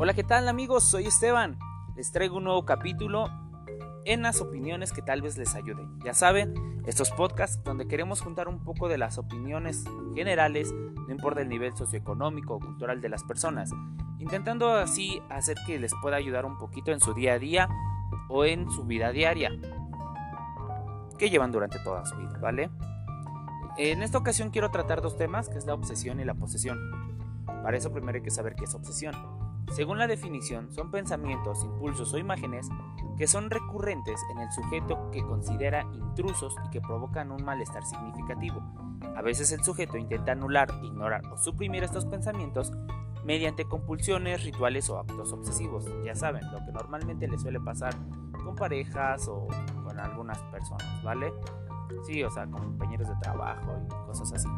Hola, ¿qué tal amigos? Soy Esteban. Les traigo un nuevo capítulo en las opiniones que tal vez les ayuden. Ya saben, estos podcasts donde queremos juntar un poco de las opiniones generales, no importa el nivel socioeconómico o cultural de las personas, intentando así hacer que les pueda ayudar un poquito en su día a día o en su vida diaria que llevan durante toda su vida, ¿vale? En esta ocasión quiero tratar dos temas, que es la obsesión y la posesión. Para eso primero hay que saber qué es obsesión. Según la definición, son pensamientos, impulsos o imágenes que son recurrentes en el sujeto que considera intrusos y que provocan un malestar significativo. A veces el sujeto intenta anular, ignorar o suprimir estos pensamientos mediante compulsiones, rituales o actos obsesivos. Ya saben, lo que normalmente le suele pasar con parejas o con algunas personas, ¿vale? Sí, o sea, con compañeros de trabajo y cosas así.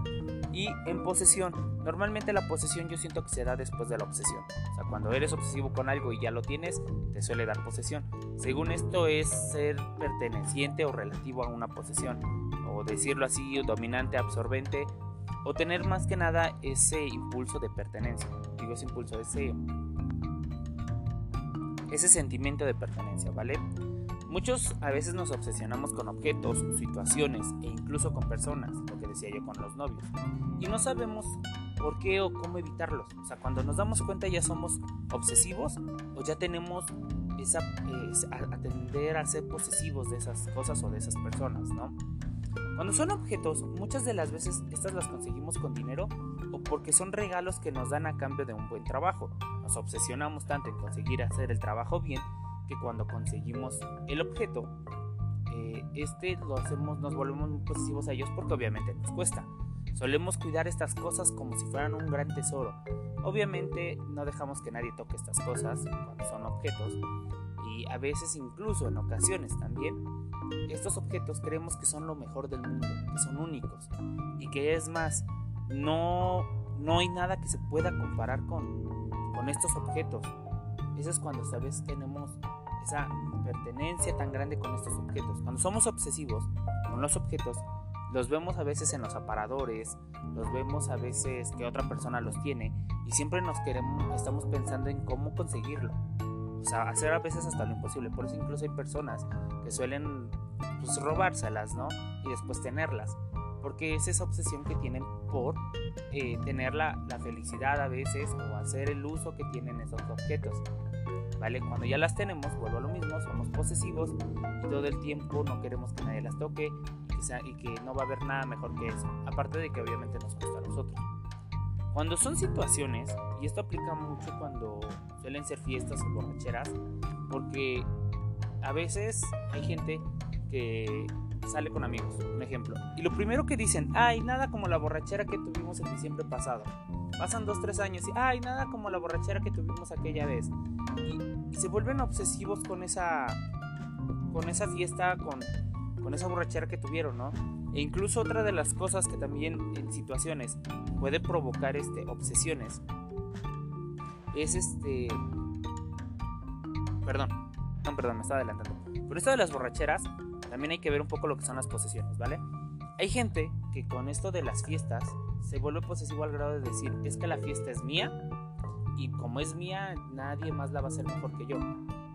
Y en posesión, normalmente la posesión yo siento que se da después de la obsesión. O sea, cuando eres obsesivo con algo y ya lo tienes, te suele dar posesión. Según esto es ser perteneciente o relativo a una posesión. O decirlo así, dominante, absorbente. O tener más que nada ese impulso de pertenencia. Digo ese impulso, ese, ese sentimiento de pertenencia, ¿vale? Muchos a veces nos obsesionamos con objetos, situaciones e incluso con personas, lo que decía yo con los novios, y no sabemos por qué o cómo evitarlos. O sea, cuando nos damos cuenta ya somos obsesivos o ya tenemos esa atender a ser posesivos de esas cosas o de esas personas, ¿no? Cuando son objetos, muchas de las veces estas las conseguimos con dinero o porque son regalos que nos dan a cambio de un buen trabajo. Nos obsesionamos tanto en conseguir hacer el trabajo bien que cuando conseguimos el objeto, eh, este lo hacemos, nos volvemos muy posesivos a ellos porque obviamente nos cuesta. Solemos cuidar estas cosas como si fueran un gran tesoro. Obviamente no dejamos que nadie toque estas cosas cuando son objetos y a veces incluso en ocasiones también estos objetos creemos que son lo mejor del mundo, que son únicos y que es más, no, no hay nada que se pueda comparar con, con estos objetos. Eso es cuando sabes tenemos esa pertenencia tan grande con estos objetos. Cuando somos obsesivos con los objetos, los vemos a veces en los aparadores, los vemos a veces que otra persona los tiene y siempre nos queremos, estamos pensando en cómo conseguirlo. O sea, hacer a veces hasta lo imposible. Por eso incluso hay personas que suelen pues, robárselas, ¿no? Y después tenerlas. Porque es esa obsesión que tienen por eh, tener la, la felicidad a veces o hacer el uso que tienen esos objetos. Cuando ya las tenemos, vuelvo a lo mismo, somos posesivos y todo el tiempo no queremos que nadie las toque y que no va a haber nada mejor que eso, aparte de que obviamente nos gusta a nosotros. Cuando son situaciones, y esto aplica mucho cuando suelen ser fiestas o borracheras, porque a veces hay gente que sale con amigos, un ejemplo, y lo primero que dicen, ay, nada como la borrachera que tuvimos en diciembre pasado. Pasan dos, tres años y, ay, nada como la borrachera que tuvimos aquella vez. Y, se vuelven obsesivos con esa, con esa fiesta, con, con esa borrachera que tuvieron, ¿no? E incluso otra de las cosas que también en situaciones puede provocar este, obsesiones es este... Perdón, no, perdón, me estaba adelantando. Por esto de las borracheras, también hay que ver un poco lo que son las posesiones, ¿vale? Hay gente que con esto de las fiestas se vuelve posesivo al grado de decir, es que la fiesta es mía y como es mía, nadie más la va a hacer mejor que yo.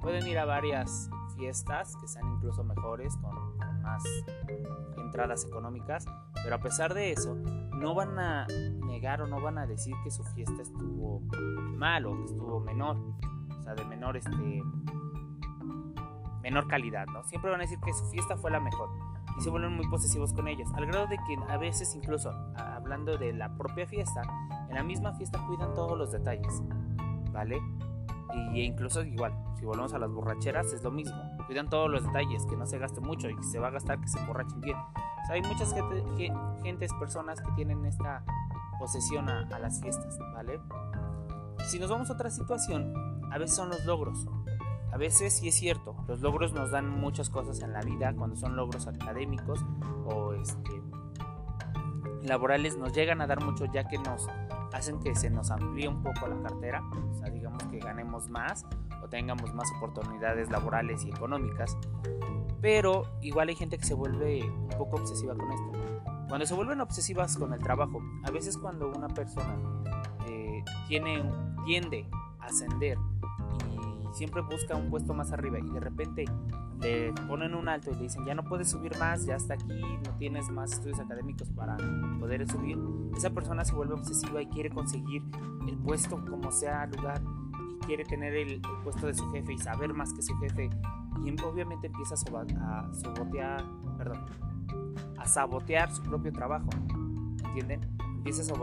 Pueden ir a varias fiestas que sean incluso mejores, con, más entradas económicas, pero a pesar de eso, no van a negar o no van a decir que su fiesta estuvo mal o que estuvo menor, o sea, de menor, este, menor calidad, ¿no? Siempre van a decir que su fiesta fue la mejor y se vuelven muy posesivos con ellas, al grado de que a veces incluso hablando de la propia fiesta, en la misma fiesta cuidan todos los detalles, ¿vale? Y incluso igual, si volvemos a las borracheras es lo mismo, cuidan todos los detalles, que no se gaste mucho y que se va a gastar que se borrachen bien. O sea, hay muchas gente, gentes, personas que tienen esta posesión a, a las fiestas, ¿vale? Si nos vamos a otra situación, a veces son los logros. A veces sí es cierto, los logros nos dan muchas cosas en la vida cuando son logros académicos o este, laborales nos llegan a dar mucho ya que nos hacen que se nos amplíe un poco la cartera, o sea, digamos que ganemos más o tengamos más oportunidades laborales y económicas, pero igual hay gente que se vuelve un poco obsesiva con esto. Cuando se vuelven obsesivas con el trabajo, a veces cuando una persona eh, tiene, tiende a ascender siempre busca un puesto más arriba y de repente le ponen un alto y le dicen ya no puedes subir más, ya hasta aquí, no tienes más estudios académicos para poder subir, esa persona se vuelve obsesiva y quiere conseguir el puesto como sea lugar y quiere tener el, puesto de su jefe y saber más que su jefe y obviamente empieza a, sabotear, perdón, a sabotear su propio trabajo, ¿entienden? Empieza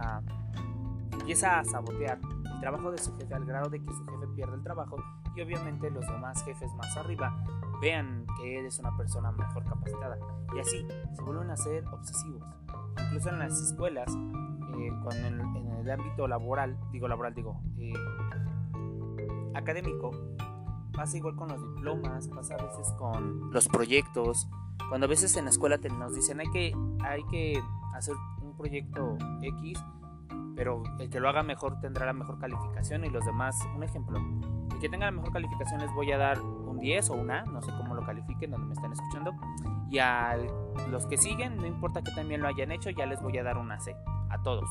a, empieza a sabotear el trabajo de su jefe al grado de que su jefe pierde el trabajo y obviamente los demás jefes más arriba vean que él es una persona mejor capacitada y así se vuelven a ser obsesivos. Incluso en las escuelas, eh, en, el ámbito laboral, digo laboral, digo eh, académico, pasa igual con los diplomas, pasa a veces con los proyectos. Cuando a veces en la escuela nos dicen hay que, hay que hacer un proyecto X, pero el que lo haga mejor tendrá la mejor calificación y los demás, un ejemplo, el que tenga la mejor calificación les voy a dar un 10 o una, no sé cómo lo califiquen donde me están escuchando, y a los que siguen, no importa que también lo hayan hecho, ya les voy a dar una C, a todos,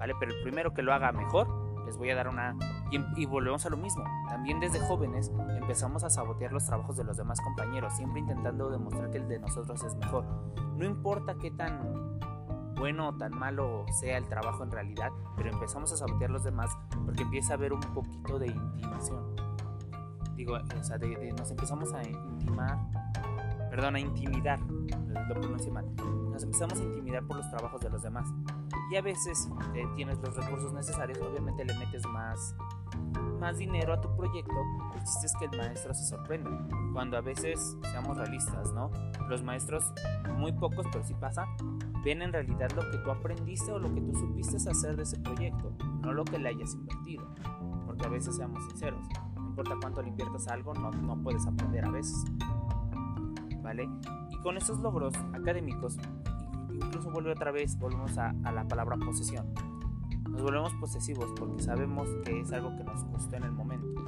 ¿vale? Pero el primero que lo haga mejor, les voy a dar una... Y, volvemos a lo mismo, también desde jóvenes empezamos a sabotear los trabajos de los demás compañeros, siempre intentando demostrar que el de nosotros es mejor. No importa qué tan bueno o tan malo sea el trabajo en realidad, pero empezamos a sabotear los demás porque empieza a haber un poquito de intimación. Digo, o sea, nos empezamos a intimar, perdón, a intimidar, lo pronuncio mal, nos empezamos a intimidar por los trabajos de los demás. Y a veces eh, tienes los recursos necesarios, obviamente le metes más, más dinero a tu proyecto, el chiste es que el maestro se sorprende. Cuando a veces, seamos realistas, ¿no? Los maestros, muy pocos, pero sí pasa, ven en realidad lo que tú aprendiste o lo que tú supiste hacer de ese proyecto, no lo que le hayas invertido. Porque a veces, seamos sinceros, no importa cuánto le inviertas a algo, no, no puedes aprender a veces. ¿Vale? Y con esos logros académicos, incluso vuelve otra vez, volvemos a, a la palabra posesión. Nos volvemos posesivos porque sabemos que es algo que nos costó en el momento.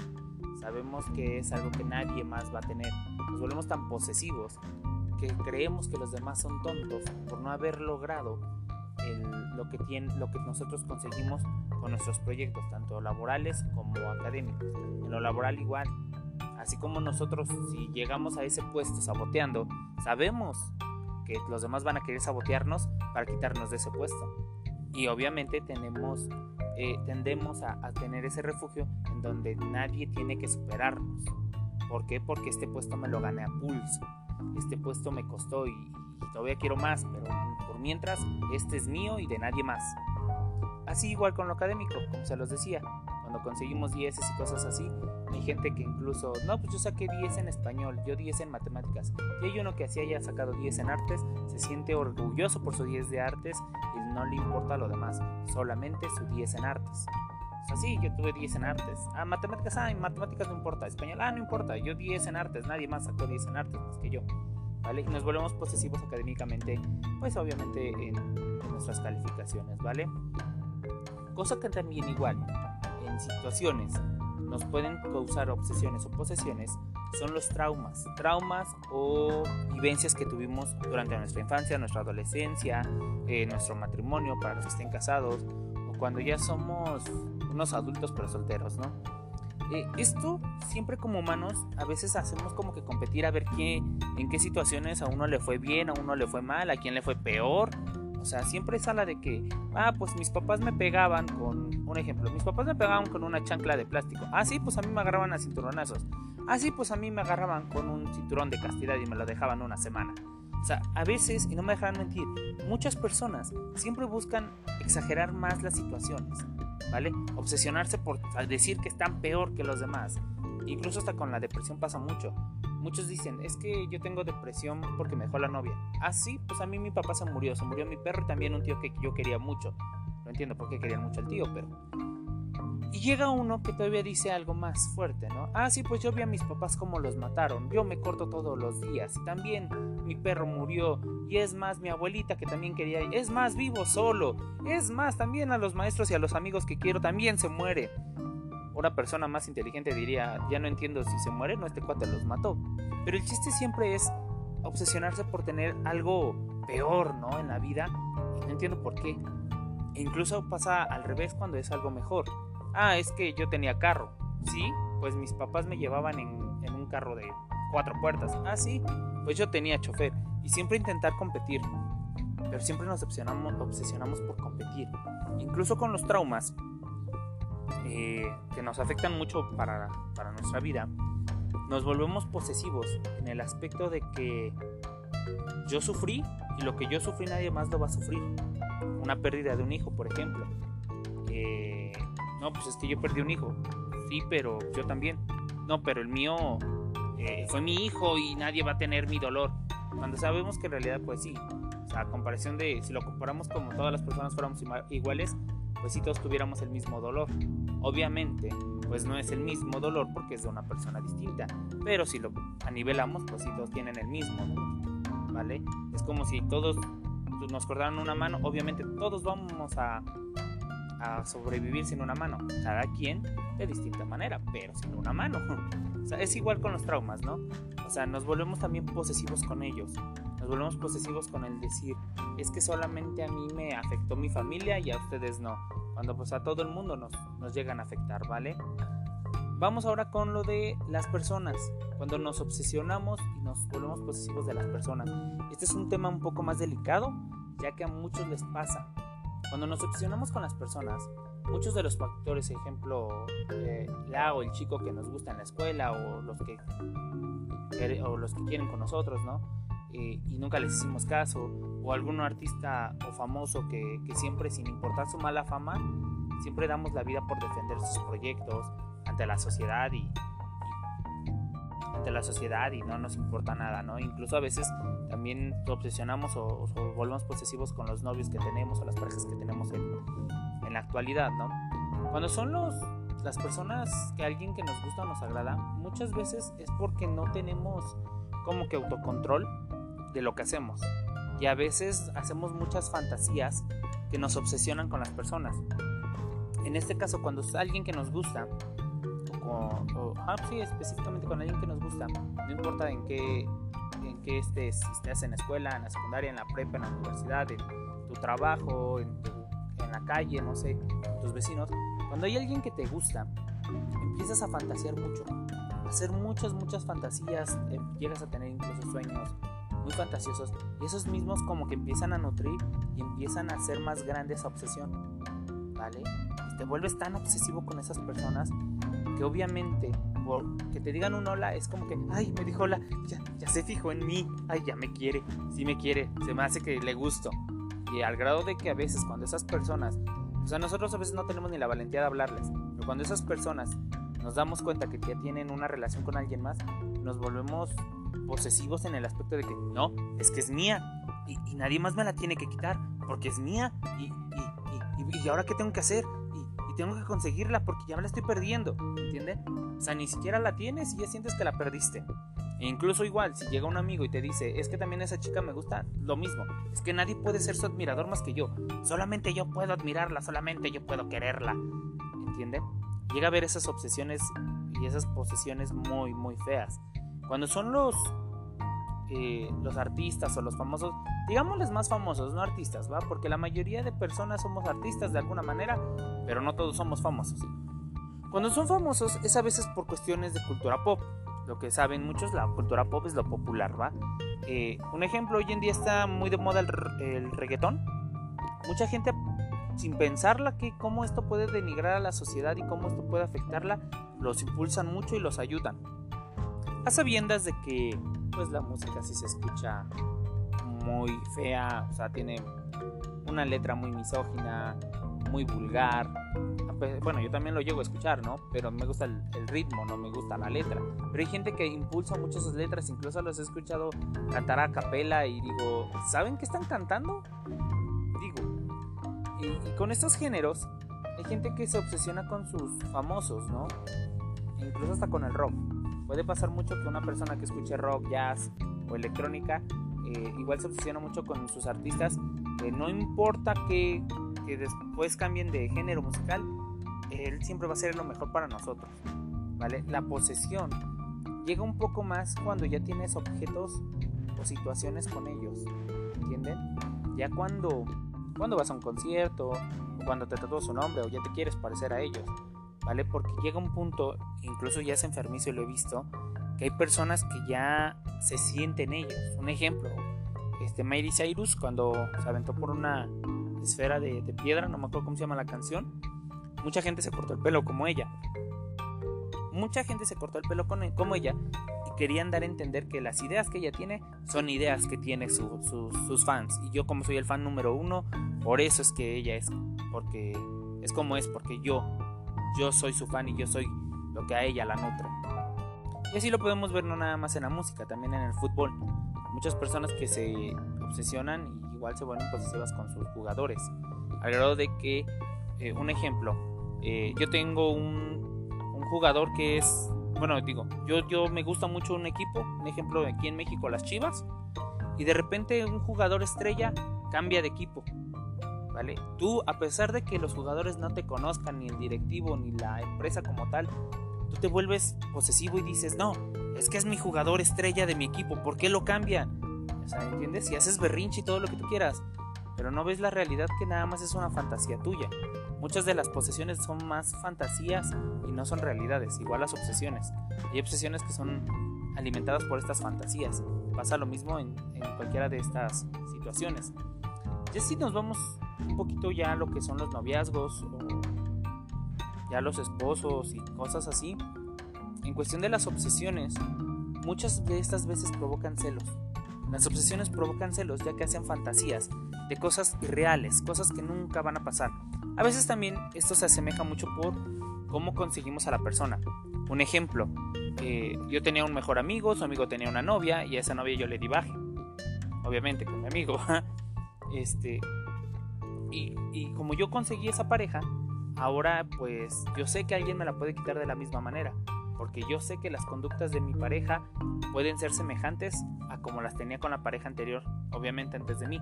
Sabemos que es algo que nadie más va a tener. Nos volvemos tan posesivos que creemos que los demás son tontos por no haber logrado lo, que tiene, lo que nosotros conseguimos con nuestros proyectos, tanto laborales como académicos. En lo laboral igual. Así como nosotros si llegamos a ese puesto saboteando, sabemos que los demás van a querer sabotearnos para quitarnos de ese puesto. Y obviamente tenemos, eh, tendemos a, a tener ese refugio en donde nadie tiene que superarnos. ¿Por qué? Porque este puesto me lo gané a pulso este puesto me costó y, todavía quiero más, pero por mientras este es mío y de nadie más. Así igual con lo académico, como se los decía, cuando conseguimos 10 y cosas así, hay gente que incluso, no, pues yo saqué 10 en español, yo 10 en matemáticas, y hay uno que así haya sacado 10 en artes, se siente orgulloso por su 10 de artes y no le importa lo demás, solamente su 10 en artes. O sea, sí, yo tuve 10 en artes. Ah, matemáticas, ah, en matemáticas no importa. Español, ah, no importa. Yo 10 en artes, nadie más sacó 10 en artes más que yo. ¿Vale? Y nos volvemos posesivos académicamente, pues obviamente en, nuestras calificaciones, ¿vale? Cosa que también igual, en situaciones nos pueden causar obsesiones o posesiones son los traumas. Traumas o vivencias que tuvimos durante nuestra infancia, nuestra adolescencia, eh, nuestro matrimonio para los que estén casados o cuando ya somos unos adultos pero solteros, ¿no? Eh, esto siempre como humanos a veces hacemos como que competir a ver qué, en qué situaciones a uno le fue bien, a uno le fue mal, a quién le fue peor. O sea, siempre es a la de que, ah, pues mis papás me pegaban con, un ejemplo, mis papás me pegaban con una chancla de plástico. Ah, sí, pues a mí me agarraban a cinturonazos. Ah, sí, pues a mí me agarraban con un cinturón de castidad y me lo dejaban una semana. O sea, a veces, y no me dejarán mentir, muchas personas siempre buscan exagerar más las situaciones. ¿vale? Obsesionarse por decir que están peor que los demás. Incluso hasta con la depresión pasa mucho. Muchos dicen, es que yo tengo depresión porque me dejó la novia. Ah, sí, pues a mí mi papá se murió, se murió mi perro y también un tío que yo quería mucho. No entiendo por qué querían mucho al tío, pero y llega uno que todavía dice algo más fuerte, ¿no? Ah, sí, pues yo vi a mis papás cómo los mataron. Yo me corto todos los días. Y también mi perro murió. Y es más, mi abuelita que también quería. Es más, vivo solo. Es más, también a los maestros y a los amigos que quiero también se muere. Una persona más inteligente diría, ya no entiendo si se muere, no este cuate los mató. Pero el chiste siempre es obsesionarse por tener algo peor, ¿no? En la vida. Y no entiendo por qué. E incluso pasa al revés cuando es algo mejor. Ah, es que yo tenía carro. Sí, pues mis papás me llevaban en, un carro de cuatro puertas. Ah, sí, pues yo tenía chofer y siempre intentar competir. Pero siempre nos obsesionamos por competir. Incluso con los traumas eh, que nos afectan mucho para, para nuestra vida, nos volvemos posesivos en el aspecto de que yo sufrí y lo que yo sufrí nadie más lo va a sufrir. Una pérdida de un hijo, por ejemplo. Eh, no, pues es que yo perdí un hijo. Sí, pero yo también. No, pero el mío eh, fue mi hijo y nadie va a tener mi dolor. Cuando sabemos que en realidad, pues sí. O sea, a comparación de si lo comparamos como todas las personas fuéramos iguales, pues si todos tuviéramos el mismo dolor. Obviamente, pues no es el mismo dolor porque es de una persona distinta. Pero si lo anivelamos, pues sí todos tienen el mismo ¿Vale? Es como si todos nos cortaran una mano. Obviamente todos vamos a, a sobrevivir sin una mano. Cada quien de distinta manera, pero sin una mano. O sea, es igual con los traumas, ¿no? O sea, nos volvemos también posesivos con ellos. Nos volvemos posesivos con el decir, es que solamente a mí me afectó mi familia y a ustedes no. Cuando pues a todo el mundo nos, nos llegan a afectar, ¿vale? Vamos ahora con lo de las personas. Cuando nos obsesionamos y nos volvemos posesivos de las personas. Este es un tema un poco más delicado, ya que a muchos les pasa. Cuando nos obsesionamos con las personas, muchos de los factores, ejemplo, eh, la o el chico que nos gusta en la escuela o los que, o los que quieren con nosotros, ¿no? Eh, y nunca les hicimos caso, o algún artista o famoso que, que siempre, sin importar su mala fama, siempre damos la vida por defender sus proyectos ante la sociedad y, ante la sociedad y no nos importa nada, ¿no? Incluso a veces también obsesionamos o, o volvemos posesivos con los novios que tenemos o las parejas que tenemos en, en la actualidad, ¿no? Cuando son los, las personas que alguien que nos gusta nos agrada, muchas veces es porque no tenemos como que autocontrol de lo que hacemos. Y a veces hacemos muchas fantasías que nos obsesionan con las personas. En este caso, cuando es alguien que nos gusta, o, ah, sí, específicamente con alguien que nos gusta, no importa en qué, en qué estés, si estás en la escuela, en la secundaria, en la prepa, en la universidad, en tu trabajo, en tu en la calle, no sé, tus vecinos, cuando hay alguien que te gusta, empiezas a fantasear mucho, a hacer muchas, muchas fantasías, eh, llegas a tener incluso sueños fantasiosos y esos mismos como que empiezan a nutrir y empiezan a hacer más grande esa obsesión, ¿vale? Te vuelves tan obsesivo con esas personas que obviamente por que te digan un hola es como que, ay, me dijo hola, ya, ya se fijó en mí, ay, ya me quiere, sí me quiere, se me hace que le gusto. Y al grado de que a veces cuando esas personas, o sea, nosotros a veces no tenemos ni la valentía de hablarles, pero cuando esas personas nos damos cuenta que ya tienen una relación con alguien más, nos volvemos posesivos en el aspecto de que no, es que es mía y, nadie más me la tiene que quitar porque es mía y, y, y ahora qué tengo que hacer y, tengo que conseguirla porque ya me la estoy perdiendo, ¿entiendes? O sea, ni siquiera la tienes y ya sientes que la perdiste. E incluso igual, si llega un amigo y te dice, es que también esa chica me gusta, lo mismo. Es que nadie puede ser su admirador más que yo. Solamente yo puedo admirarla, solamente yo puedo quererla. ¿Entienden? Llega a ver esas obsesiones y esas posesiones muy, muy feas. Cuando son los, eh, los artistas o los famosos, digámosles más famosos, no artistas, ¿va? Porque la mayoría de personas somos artistas de alguna manera, pero no todos somos famosos. Cuando son famosos es a veces por cuestiones de cultura pop lo que saben muchos, la cultura pop es lo popular, ¿va? Eh, un ejemplo, hoy en día está muy de moda el, reggaetón. Mucha gente, sin pensarla que cómo esto puede denigrar a la sociedad y cómo esto puede afectarla, los impulsan mucho y los ayudan. A sabiendas de que, pues la música sí se escucha muy fea, o sea, tiene una letra muy misógina, muy vulgar, bueno, yo también lo llego a escuchar, ¿no? Pero me gusta el, ritmo, no me gusta la letra. Pero hay gente que impulsa mucho esas letras, incluso los he escuchado cantar a capela y digo, ¿saben qué están cantando? Y, con estos géneros, hay gente que se obsesiona con sus famosos, ¿no? incluso hasta con el rock. Puede pasar mucho que una persona que escuche rock, jazz o electrónica, eh, igual se obsesiona mucho con sus artistas, no importa que, que después cambien de género musical, él siempre va a ser lo mejor para nosotros. ¿Vale? La posesión llega un poco más cuando ya tienes objetos o situaciones con ellos. ¿Entienden? Ya cuando, cuando vas a un concierto, o cuando te tatúas su nombre, o ya te quieres parecer a ellos. ¿vale? Porque llega un punto, incluso ya es enfermizo y lo he visto, que hay personas que ya se sienten ellos. Un ejemplo, este Miley Cyrus cuando se aventó por una esfera de, piedra, no me acuerdo cómo se llama la canción, mucha gente se cortó el pelo como ella. Mucha gente se cortó el pelo como ella querían dar a entender que las ideas que ella tiene son ideas que tiene sus fans. Y yo como soy el fan número uno, por eso es que ella es, porque es como es, porque yo, yo soy su fan y yo soy lo que a ella la nutre. Y así lo podemos ver no nada más en la música, también en el fútbol. Muchas personas que se obsesionan y igual se vuelven posesivas con sus jugadores. Al grado de que, eh, un ejemplo, eh, yo tengo un, un, jugador que es, bueno, digo, yo, yo me gusta mucho un equipo, un ejemplo aquí en México, las Chivas, y de repente un jugador estrella cambia de equipo. ¿Vale? Tú, a pesar de que los jugadores no te conozcan, ni el directivo, ni la empresa como tal, tú te vuelves posesivo y dices, no, es que es mi jugador estrella de mi equipo, ¿por qué lo cambian? O sea, ¿entiendes? Si haces berrinche y todo lo que tú quieras, pero no ves la realidad que nada más es una fantasía tuya. Muchas de las posesiones son más fantasías y no son realidades, igual las obsesiones. Hay obsesiones que son alimentadas por estas fantasías. Pasa lo mismo en, en cualquiera de estas situaciones. Ya si nos vamos un poquito ya a lo que son los noviazgos ya los esposos y cosas así, en cuestión de las obsesiones, muchas de estas veces provocan celos. Las obsesiones provocan celos ya que hacen fantasías de cosas irreales, cosas que nunca van a pasar. A veces también esto se asemeja mucho por cómo conseguimos a la persona. Un ejemplo, eh, yo tenía un mejor amigo, su amigo tenía una novia y a esa novia yo le di baje. Obviamente con mi amigo. este, y, y como yo conseguí esa pareja, ahora pues yo sé que alguien me la puede quitar de la misma manera porque yo sé que las conductas de mi pareja pueden ser semejantes a como las tenía con la pareja anterior, obviamente antes de mí,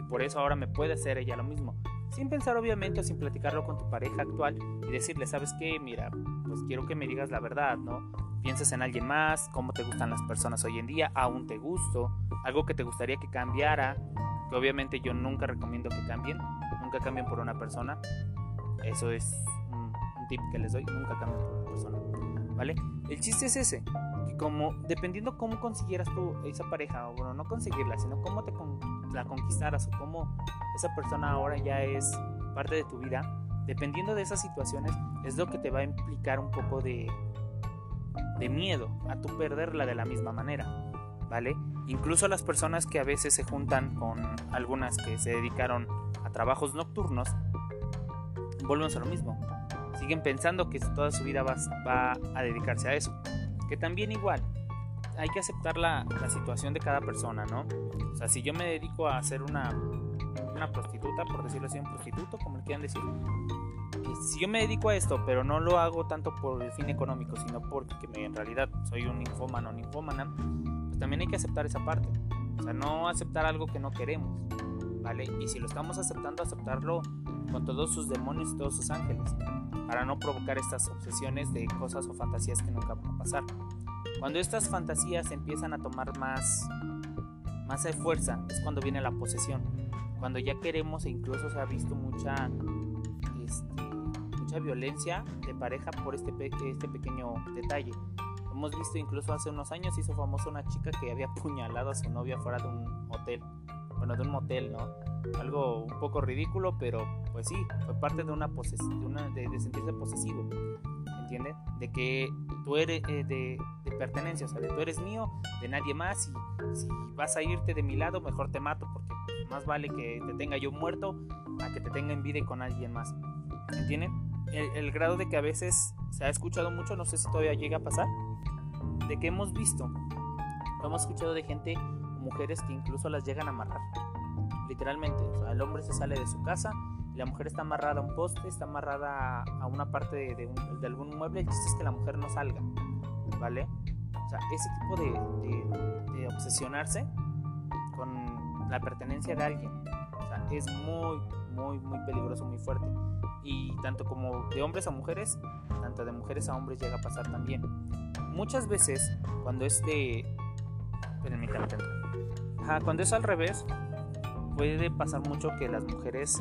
y por eso ahora me puede hacer ella lo mismo, sin pensar obviamente o sin platicarlo con tu pareja actual y decirle, ¿sabes qué? Mira, pues quiero que me digas la verdad, ¿no? Piensas en alguien más, cómo te gustan las personas hoy en día, aún te gusto, algo que te gustaría que cambiara, que obviamente yo nunca recomiendo que cambien, nunca cambien por una persona, eso es un, tip que les doy, nunca cambien por una persona. ¿vale? El chiste es ese, que como dependiendo cómo consiguieras tú esa pareja, o bueno, no conseguirla, sino cómo te la conquistaras o cómo esa persona ahora ya es parte de tu vida, dependiendo de esas situaciones, es lo que te va a implicar un poco de, de miedo a tu perderla de la misma manera, ¿vale? Incluso las personas que a veces se juntan con algunas que se dedicaron a trabajos nocturnos, vuelven a lo mismo siguen pensando que toda su vida va, va a dedicarse a eso. Que también igual, hay que aceptar la, la, situación de cada persona, ¿no? O sea, si yo me dedico a ser una, una prostituta, por decirlo así, un prostituto, como le quieran decir, si yo me dedico a esto, pero no lo hago tanto por el fin económico, sino porque en realidad soy un infómano o ninfómana, pues también hay que aceptar esa parte. O sea, no aceptar algo que no queremos, ¿vale? Y si lo estamos aceptando, aceptarlo con todos sus demonios y todos sus ángeles para no provocar estas obsesiones de cosas o fantasías que nunca van a pasar. Cuando estas fantasías empiezan a tomar más, más fuerza es cuando viene la posesión. Cuando ya queremos e incluso se ha visto mucha, este, mucha violencia de pareja por este, este pequeño detalle. Hemos visto incluso hace unos años hizo famosa una chica que había apuñalado a su novia fuera de un hotel bueno, de un motel, ¿no? Algo un poco ridículo, pero pues sí, fue parte de una, de, de, sentirse posesivo, ¿entiendes? De que tú eres eh, de, pertenencia, o sea, de tú eres mío, de nadie más, y si vas a irte de mi lado, mejor te mato, porque más vale que te tenga yo muerto a que te tenga en vida y con alguien más, ¿entienden? El, grado de que a veces se ha escuchado mucho, no sé si todavía llega a pasar, de que hemos visto, hemos escuchado de gente mujeres que incluso las llegan a amarrar. Literalmente, el hombre se sale de su casa la mujer está amarrada a un poste, está amarrada a una parte de, de, algún mueble. El chiste es que la mujer no salga, ¿vale? O sea, ese tipo de, de, obsesionarse con la pertenencia de alguien, es muy, muy, muy peligroso, muy fuerte. Y tanto como de hombres a mujeres, tanto de mujeres a hombres llega a pasar también. Muchas veces, cuando este. Permítanme, cuando es al revés, puede pasar mucho que las mujeres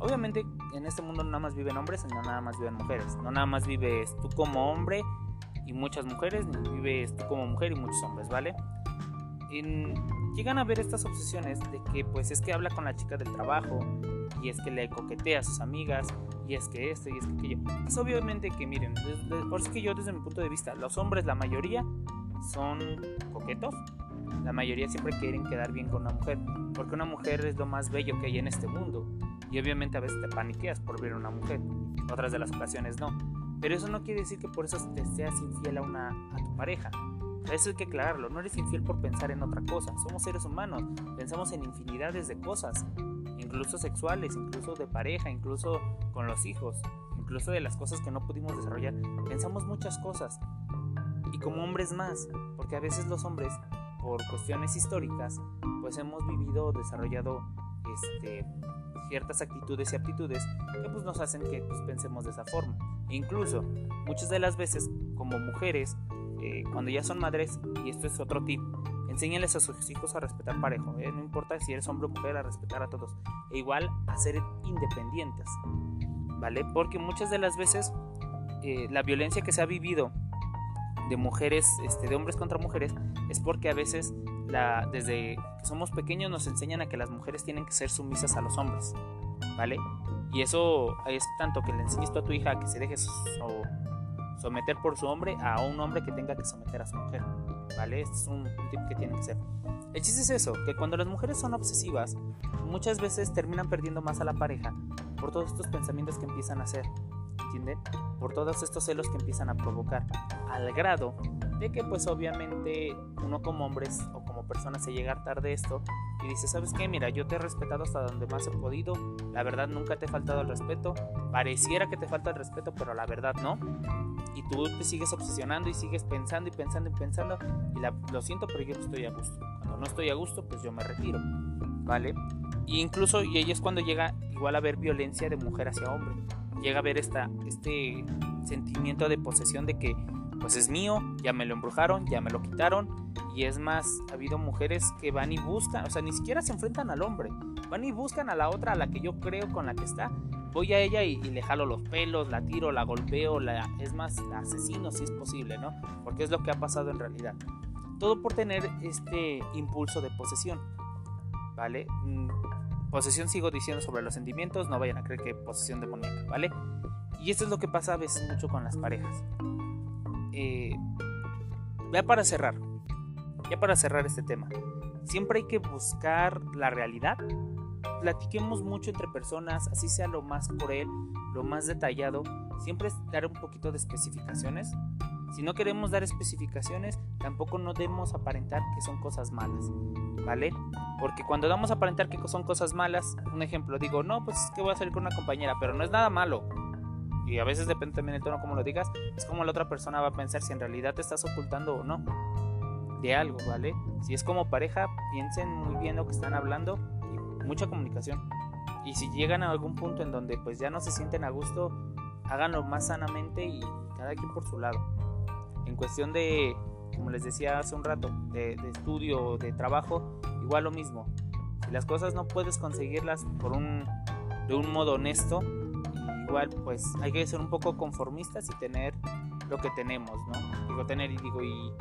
Obviamente en este mundo no nada más viven hombres no nada más viven mujeres. No nada más vives tú como hombre y muchas mujeres, ni vives tú como mujer y muchos hombres, ¿vale? llegan a ver estas obsesiones de que pues es que habla con la chica del trabajo y es que le coquetea a sus amigas y es que esto y es que aquello. Es obviamente que miren, por eso que yo desde mi punto de vista, los hombres la mayoría son coquetos, la mayoría siempre quieren quedar bien con una mujer, porque una mujer es lo más bello que hay en este mundo. Y obviamente a veces te paniqueas por ver a una mujer, otras de las ocasiones no. Pero eso no quiere decir que por eso te seas infiel a, una, a tu pareja. Eso hay que aclararlo, no eres infiel por pensar en otra cosa. Somos seres humanos, pensamos en infinidades de cosas, incluso sexuales, incluso de pareja, incluso con los hijos, incluso de las cosas que no pudimos desarrollar. Pensamos muchas cosas. Y como hombres más, porque a veces los hombres por cuestiones históricas, pues hemos vivido desarrollado este, ciertas actitudes y aptitudes que pues nos hacen que pues, pensemos de esa forma. Incluso muchas de las veces como mujeres, eh, cuando ya son madres, y esto es otro tip, enséñales a sus hijos a respetar parejo, ¿eh? no importa si eres hombre o mujer, a respetar a todos, e igual a ser independientes, ¿vale? Porque muchas de las veces eh, la violencia que se ha vivido de mujeres, este, de hombres contra mujeres, es porque a veces desde que somos pequeños nos enseñan a que las mujeres tienen que ser sumisas a los hombres, ¿vale? Y eso es tanto que le enseñes tú a tu hija que se deje someter por su hombre a un hombre que tenga que someter a su mujer, ¿vale? Este es un, un tip que tiene que ser. El chiste es eso, que cuando las mujeres son obsesivas, muchas veces terminan perdiendo más a la pareja por todos estos pensamientos que empiezan a hacer. ¿entienden? Por todos estos celos que empiezan a provocar, al grado de que pues obviamente uno como hombres o como persona se llega a de esto y dice, ¿sabes qué? Mira, yo te he respetado hasta donde más he podido, la verdad nunca te he faltado el respeto, pareciera que te falta el respeto, pero la verdad no. Y tú te sigues obsesionando y sigues pensando y pensando y pensando y lo siento, pero yo no estoy a gusto. Cuando no estoy a gusto, pues yo me retiro, ¿vale? Y incluso, y ella es cuando llega igual a haber violencia de mujer hacia hombre llega a ver esta, este sentimiento de posesión de que pues es mío, ya me lo embrujaron, ya me lo quitaron. Y es más, ha habido mujeres que van y buscan, o sea, ni siquiera se enfrentan al hombre, van y buscan a la otra, a la que yo creo con la que está. Voy a ella y, le jalo los pelos, la tiro, la golpeo, la, es más, la asesino si es posible, ¿no? Porque es lo que ha pasado en realidad. Todo por tener este impulso de posesión, ¿vale? Mm, Posesión sigo diciendo sobre los sentimientos, no vayan a creer que posesión demoníaca, ¿vale? Y esto es lo que pasa a veces mucho con las parejas. Eh, ya para cerrar, ya para cerrar este tema, siempre hay que buscar la realidad. Platiquemos mucho entre personas, así sea lo más él, lo más detallado. Siempre dar un poquito de especificaciones. Si no queremos dar especificaciones, tampoco no debemos aparentar que son cosas malas. ¿vale? Porque cuando damos a aparentar que son cosas malas, un ejemplo, digo, no, pues es que voy a salir con una compañera, pero no es nada malo. Y a veces depende también del tono como lo digas, es como la otra persona va a pensar si en realidad te estás ocultando o no de algo, ¿vale? Si es como pareja, piensen muy bien lo que están hablando y mucha comunicación. Y si llegan a algún punto en donde pues ya no se sienten a gusto, háganlo más sanamente y cada quien por su lado. En cuestión de como les decía hace un rato, de, estudio, de trabajo, igual lo mismo. Si las cosas no puedes conseguirlas por un, de un modo honesto, igual pues hay que ser un poco conformistas y tener lo que tenemos, ¿no? Digo tener digo y,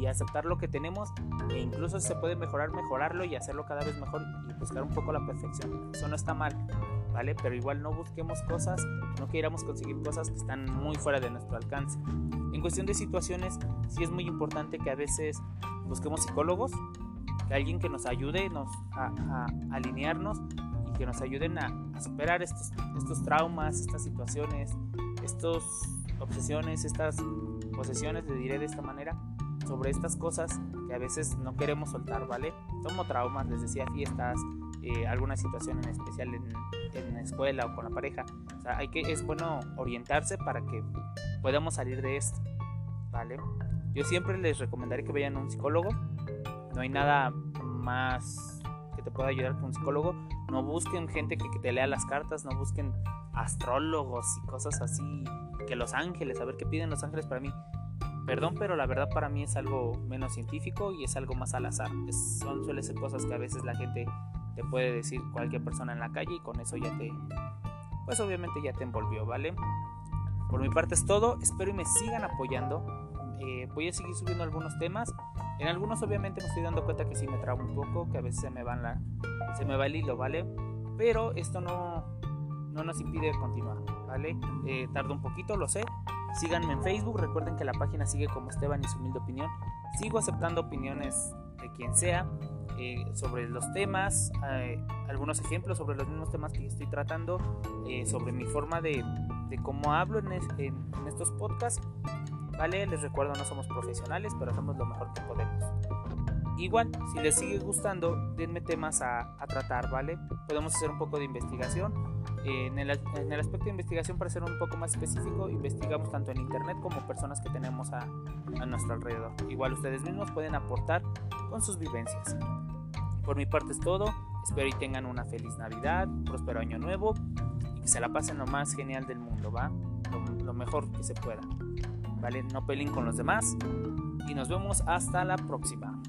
y aceptar lo que tenemos e incluso si se puede mejorar, mejorarlo y hacerlo cada vez mejor y buscar un poco la perfección. Eso no está mal, ¿vale? Pero igual no busquemos cosas, no queramos conseguir cosas que están muy fuera de nuestro alcance. En cuestión de situaciones, sí es muy importante que a veces busquemos psicólogos, alguien que nos ayude nos, a, alinearnos y que nos ayuden a, superar estos, estos traumas, estas situaciones, estas obsesiones, estas posesiones, le diré de esta manera, sobre estas cosas que a veces no queremos soltar, ¿vale? Como traumas, les decía, fiestas, eh, alguna situación en especial en, en, la escuela o con la pareja. O sea, hay que, es bueno orientarse para que podamos salir de esto, ¿vale? Yo siempre les recomendaré que vayan a un psicólogo. No hay nada más que te pueda ayudar con un psicólogo. No busquen gente que, que te lea las cartas, no busquen astrólogos y cosas así, que los ángeles, a ver qué piden los ángeles para mí. Perdón, pero la verdad para mí es algo menos científico y es algo más al azar. son suele ser cosas que a veces la gente te puede decir cualquier persona en la calle y con eso ya te, pues obviamente ya te envolvió, ¿vale? Por mi parte es todo, espero y me sigan apoyando. Eh, voy a seguir subiendo algunos temas. En algunos obviamente me estoy dando cuenta que sí me trabo un poco, que a veces se me, van la, se me va el hilo, ¿vale? Pero esto no, no nos impide continuar, ¿vale? Eh, tarda un poquito, lo sé. Síganme en Facebook, recuerden que la página sigue como Esteban y su humilde opinión. Sigo aceptando opiniones de quien sea eh, sobre los temas, eh, algunos ejemplos sobre los mismos temas que estoy tratando, eh, sobre mi forma de, de cómo hablo en, en, estos podcasts. Vale, les recuerdo, no somos profesionales, pero hacemos lo mejor que podemos. Igual, si les sigue gustando, denme temas a, a tratar, ¿vale? Podemos hacer un poco de investigación en el, en el, aspecto de investigación, para ser un poco más específico, investigamos tanto en Internet como personas que tenemos a, a nuestro alrededor. Igual ustedes mismos pueden aportar con sus vivencias. Por mi parte es todo. Espero y tengan una feliz Navidad, próspero año nuevo y que se la pasen lo más genial del mundo, ¿va? Lo, lo mejor que se pueda. ¿vale? No peleen con los demás y nos vemos hasta la próxima.